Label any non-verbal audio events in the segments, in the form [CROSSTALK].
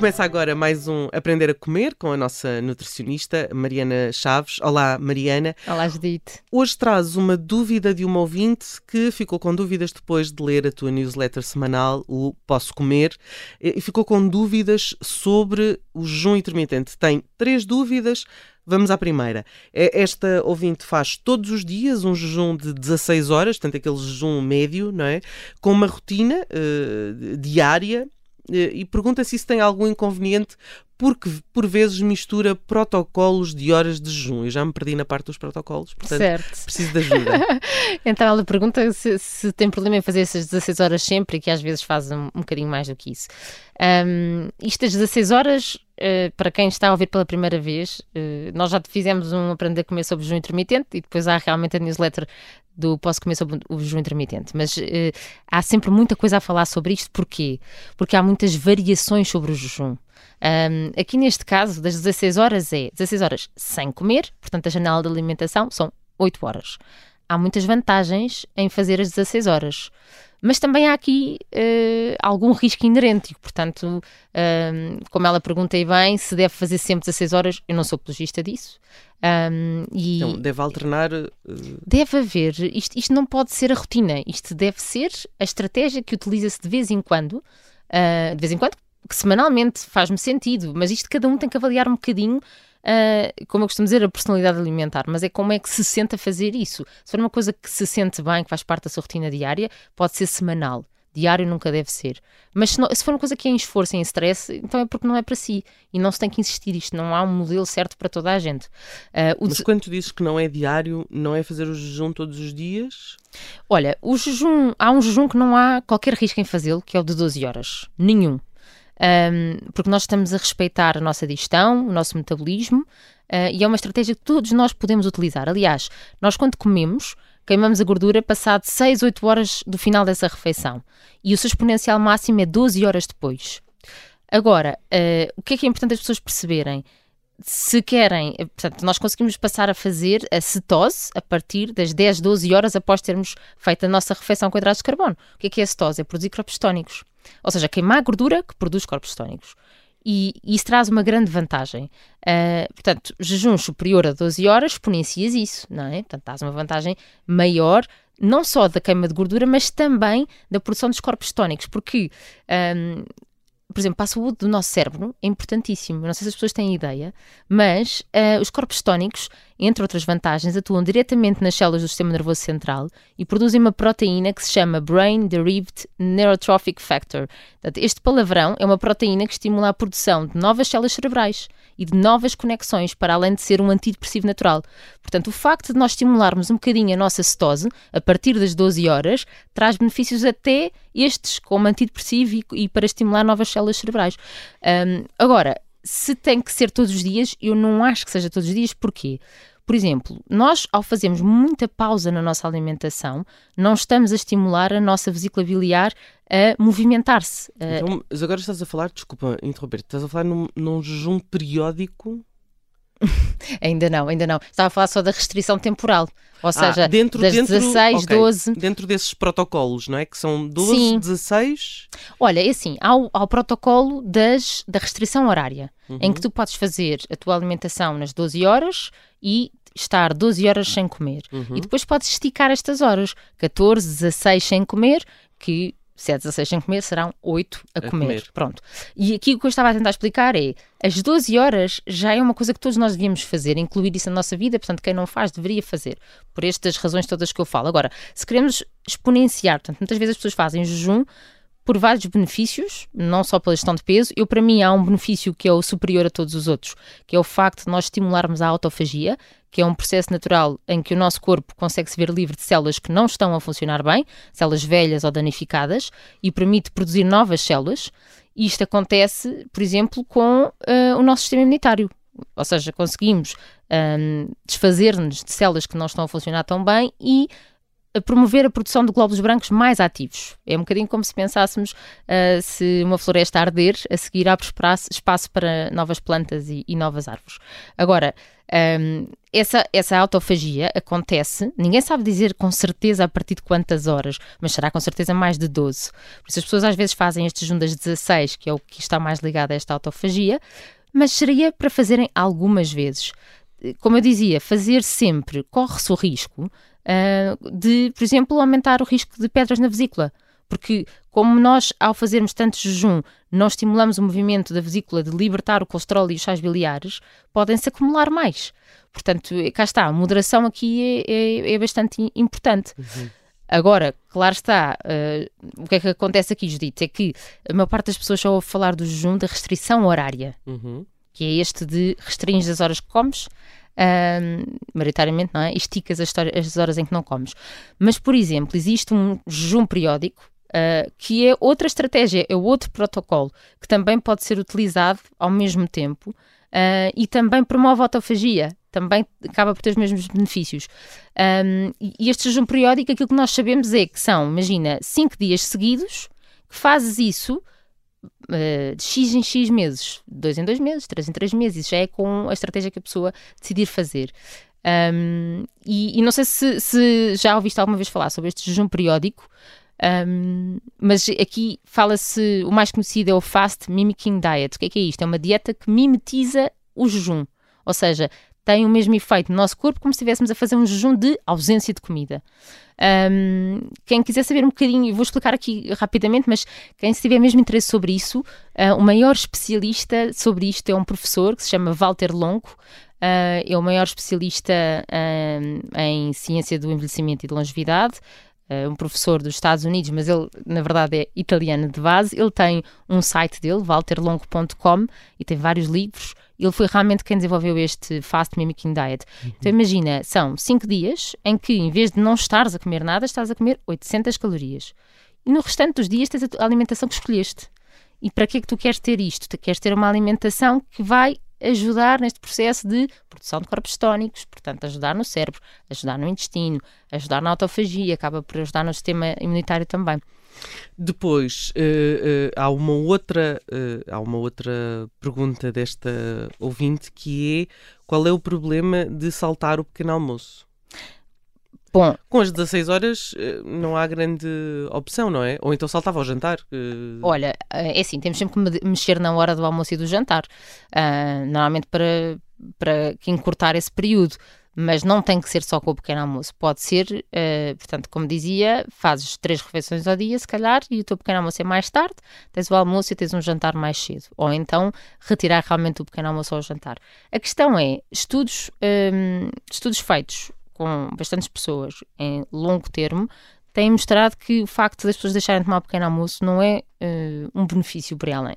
Começa agora mais um Aprender a Comer com a nossa nutricionista Mariana Chaves. Olá, Mariana. Olá, Judite. Hoje traz uma dúvida de uma ouvinte que ficou com dúvidas depois de ler a tua newsletter semanal, o Posso Comer, e ficou com dúvidas sobre o jejum intermitente. Tem três dúvidas. Vamos à primeira. É, esta ouvinte faz todos os dias um jejum de 16 horas, portanto, aquele jejum médio, não é? Com uma rotina uh, diária e pergunta se isso tem algum inconveniente porque por vezes mistura protocolos de horas de jejum. Eu já me perdi na parte dos protocolos, portanto certo. preciso de ajuda. [LAUGHS] então ela pergunta se, se, tem problema em fazer essas 16 horas sempre e que às vezes faz um, um bocadinho mais do que isso. Um, isto das 16 horas, uh, para quem está a ouvir pela primeira vez, uh, nós já fizemos um aprender a comer sobre jejum intermitente e depois há realmente a newsletter do Posso Comer sobre o jejum intermitente. Mas uh, há sempre muita coisa a falar sobre isto. Porquê? Porque há muitas variações sobre o jejum. Um, aqui neste caso, das 16 horas é 16 horas sem comer, portanto a janela de alimentação são 8 horas. Há muitas vantagens em fazer as 16 horas. Mas também há aqui uh, algum risco inerente, portanto, uh, como ela pergunta aí bem, se deve fazer sempre 16 horas, eu não sou apologista disso. Um, e então, deve alternar. Uh... Deve haver, isto, isto não pode ser a rotina, isto deve ser a estratégia que utiliza-se de vez em quando, de vez em quando, que semanalmente faz-me sentido, mas isto cada um tem que avaliar um bocadinho, uh, como eu costumo dizer, a personalidade alimentar, mas é como é que se sente a fazer isso. Se for uma coisa que se sente bem, que faz parte da sua rotina diária, pode ser semanal. Diário nunca deve ser. Mas se, não, se for uma coisa que é em esforço, em stress, então é porque não é para si. E não se tem que insistir. Isto não há um modelo certo para toda a gente. Uh, Mas quando tu dizes que não é diário, não é fazer o jejum todos os dias? Olha, o jejum, há um jejum que não há qualquer risco em fazê-lo, que é o de 12 horas. Nenhum um, porque nós estamos a respeitar a nossa digestão, o nosso metabolismo, uh, e é uma estratégia que todos nós podemos utilizar. Aliás, nós quando comemos, queimamos a gordura passado 6, 8 horas do final dessa refeição, e o seu exponencial máximo é 12 horas depois. Agora, uh, o que é que é importante as pessoas perceberem? Se querem, eh, portanto, nós conseguimos passar a fazer a cetose a partir das 10, 12 horas após termos feito a nossa refeição com hidratos de carbono. O que é que é a cetose? É produzir corpos tónicos. Ou seja, queimar gordura que produz corpos tónicos. E, e isso traz uma grande vantagem. Uh, portanto, jejum superior a 12 horas, exponencias isso, não é? Portanto, traz uma vantagem maior, não só da queima de gordura, mas também da produção dos corpos tónicos, porque um, por exemplo, para a saúde do nosso cérebro é importantíssimo. Não sei se as pessoas têm ideia, mas uh, os corpos tónicos, entre outras vantagens, atuam diretamente nas células do sistema nervoso central e produzem uma proteína que se chama Brain Derived Neurotrophic Factor. Este palavrão é uma proteína que estimula a produção de novas células cerebrais e de novas conexões, para além de ser um antidepressivo natural. Portanto, o facto de nós estimularmos um bocadinho a nossa cetose a partir das 12 horas traz benefícios até estes, como antidepressivo e, e para estimular novas células cerebrais. Um, agora, se tem que ser todos os dias, eu não acho que seja todos os dias. Porquê? Por exemplo, nós, ao fazermos muita pausa na nossa alimentação, não estamos a estimular a nossa vesícula biliar a movimentar-se. Então, mas agora estás a falar, desculpa interromper, estás a falar num, num jejum periódico [LAUGHS] ainda não, ainda não. Estava a falar só da restrição temporal. Ou ah, seja, ah, dentro, das dentro, 16, okay. 12. Dentro desses protocolos, não é? Que são 12, Sim. 16. Olha, é assim: há o, há o protocolo das, da restrição horária, uhum. em que tu podes fazer a tua alimentação nas 12 horas e estar 12 horas sem comer. Uhum. E depois podes esticar estas horas, 14, 16 sem comer, que se é 16 sem comer, serão 8 a, a comer. comer. Pronto. E aqui o que eu estava a tentar explicar é as 12 horas já é uma coisa que todos nós devíamos fazer, incluir isso na nossa vida, portanto, quem não faz deveria fazer, por estas razões todas que eu falo. Agora, se queremos exponenciar, portanto, muitas vezes as pessoas fazem jejum por vários benefícios, não só pela gestão de peso. Eu, para mim, há um benefício que é o superior a todos os outros, que é o facto de nós estimularmos a autofagia, que é um processo natural em que o nosso corpo consegue se ver livre de células que não estão a funcionar bem, células velhas ou danificadas, e permite produzir novas células. E isto acontece, por exemplo, com uh, o nosso sistema imunitário. Ou seja, conseguimos um, desfazer-nos de células que não estão a funcionar tão bem e a promover a produção de glóbulos brancos mais ativos. É um bocadinho como se pensássemos uh, se uma floresta arder, a seguir abre espaço, para novas plantas e, e novas árvores. Agora, um, essa, essa autofagia acontece, ninguém sabe dizer com certeza a partir de quantas horas, mas será com certeza mais de 12. Por isso as pessoas às vezes fazem este jejum das 16, que é o que está mais ligado a esta autofagia, mas seria para fazerem algumas vezes. Como eu dizia, fazer sempre corre-se o risco uh, de, por exemplo, aumentar o risco de pedras na vesícula. Porque, como nós, ao fazermos tanto jejum, não estimulamos o movimento da vesícula de libertar o colesterol e os sais biliares, podem-se acumular mais. Portanto, cá está, a moderação aqui é, é, é bastante importante. Uhum. Agora, claro está, uh, o que é que acontece aqui, Judite? É que a maior parte das pessoas só ouve falar do jejum da restrição horária, uhum. que é este de restringir as horas que comes, uh, maioritariamente, não é? Esticas as, as, horas em que não comes. Mas, por exemplo, existe um jejum periódico, uh, que é outra estratégia, é outro protocolo, que também pode ser utilizado ao mesmo tempo uh, e também promove a autofagia também acaba por ter os mesmos benefícios. Um, e este jejum periódico, aquilo que nós sabemos é que são, imagina, 5 dias seguidos, que fazes isso uh, de X em X meses, 2 em 2 meses, 3 em 3 meses, já é com a estratégia que a pessoa decidir fazer. Um, e, e, não sei se, se, já ouviste alguma vez falar sobre este jejum periódico, um, mas aqui fala-se, o mais conhecido é o Fast Mimicking Diet. O que é que é isto? É uma dieta que mimetiza o jejum. Ou seja, tem o mesmo efeito no nosso corpo como se estivéssemos a fazer um jejum de ausência de comida. Um, quem quiser saber um bocadinho, vou explicar aqui rapidamente, mas quem tiver mesmo interesse sobre isso, uh, o maior especialista sobre isto é um professor que se chama Walter Longo. Uh, é o maior especialista em ciência do envelhecimento e de longevidade. Uh, um professor dos Estados Unidos, mas ele na verdade é italiano de base. Ele tem um site dele, walterlongo.com, e tem vários livros ele foi realmente quem desenvolveu este Fast Mimicking Diet. Uhum. Então imagina, são 5 dias em que em vez de não estares a comer nada, estás a comer 800 calorias. E no restante dos dias tens a alimentação que escolheste. E para que é que tu queres ter isto? Tu queres ter uma alimentação que vai ajudar neste processo de produção de corpos tónicos, portanto, ajudar no cérebro, ajudar no intestino, ajudar na autofagia, acaba por ajudar no sistema imunitário também. Depois, uh, uh, há, uma outra, uh, há uma outra pergunta desta ouvinte que é qual é o problema de saltar o pequeno almoço? Bom, com as 16 horas não há grande opção, não é? Ou então saltava ao jantar. Olha, é assim, temos sempre que mexer na hora do almoço e do jantar. Uh, normalmente para, para encurtar esse período mas não tem que ser só com o pequeno almoço. Pode ser, uh, portanto, como dizia, fazes três refeições ao dia, se calhar, e o teu pequeno almoço é mais tarde, tens o almoço e tens um jantar mais cedo. Ou então retirar realmente o pequeno almoço ao jantar. A questão é, estudos, um, ehm, estudos feitos com bastantes pessoas em longo termo têm mostrado que o facto das pessoas deixarem de tomar o pequeno almoço não é uh, um benefício para além.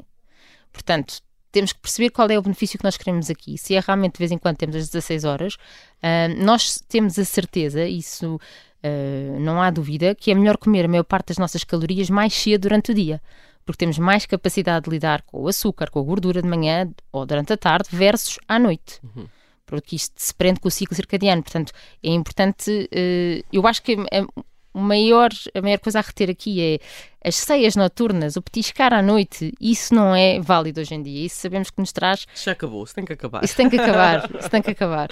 Portanto, temos que perceber qual é o benefício que nós queremos aqui. Se é realmente de vez em quando temos as 16 horas, uh, nós temos a certeza, isso uh, não há dúvida, que é melhor comer a maior parte das nossas calorias mais cedo durante o dia. Porque temos mais capacidade de lidar com o açúcar, com a gordura de manhã ou durante a tarde, versus à noite. Uhum porque isto se prende com o ciclo circadiano. Portanto, é importante. Uh, eu acho que é, maior, a maior coisa a reter aqui é as ceias noturnas, o petiscar à noite, isso não é válido hoje em dia. Isso sabemos que nos traz. Já acabou, isso tem que acabar. Isso tem que acabar, [LAUGHS] isso tem que acabar.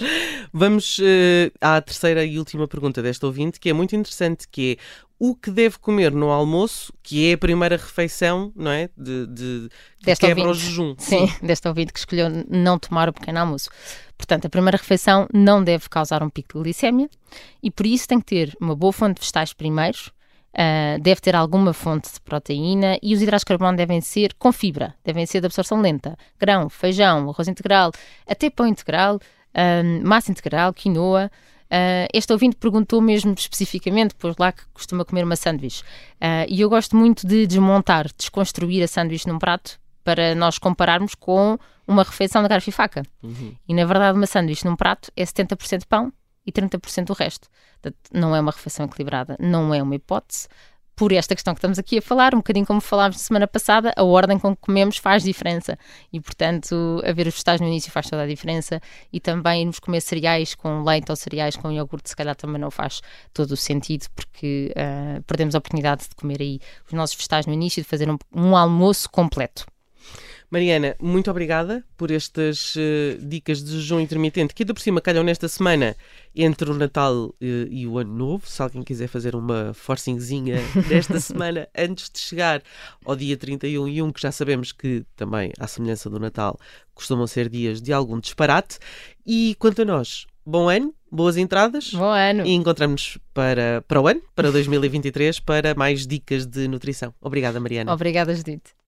Vamos uh, à terceira e última pergunta desta ouvinte, que é muito interessante, que é o que deve comer no almoço, que é a primeira refeição, não é? De, de, de quebra ouvinte. jejum. Sim, Sim, desta ouvinte que escolheu não tomar o pequeno almoço. Portanto, a primeira refeição não deve causar um pico de glicémia e por isso tem que ter uma boa fonte de vegetais primeiro, uh, deve ter alguma fonte de proteína e os hidratos de carbono devem ser com fibra, devem ser de absorção lenta. Grão, feijão, arroz integral, até pão integral, uh, massa integral, quinoa. Uh, este ouvinte perguntou mesmo especificamente, pois lá que costuma comer uma sanduíche. Uh, e eu gosto muito de desmontar, desconstruir a sanduíche num prato para nós compararmos com uma refeição de garfo e faca. Uhum. E na verdade, uma sanduíche num prato é 70% pão e 30% o resto. Portanto, não é uma refeição equilibrada, não é uma hipótese. Por esta questão que estamos aqui a falar, um bocadinho como falámos semana passada, a ordem com que comemos faz diferença e, portanto, haver os vegetais no início faz toda a diferença e também irmos comer cereais com leite ou cereais com iogurte, se calhar também não faz todo o sentido porque uh, perdemos a oportunidade de comer aí os nossos vegetais no início de fazer um, um almoço completo. Mariana, muito obrigada por estas uh, dicas de jejum intermitente que ainda por cima calham nesta semana entre o Natal uh, e o Ano Novo. Se alguém quiser fazer uma forcingzinha [LAUGHS] nesta semana antes de chegar ao dia 31 e 1, que já sabemos que também, à semelhança do Natal, costumam ser dias de algum disparate. E quanto a nós, bom ano, boas entradas. Bom ano. E encontramos para, para o ano, para [LAUGHS] 2023, para mais dicas de nutrição. Obrigada, Mariana. Obrigada, Judite.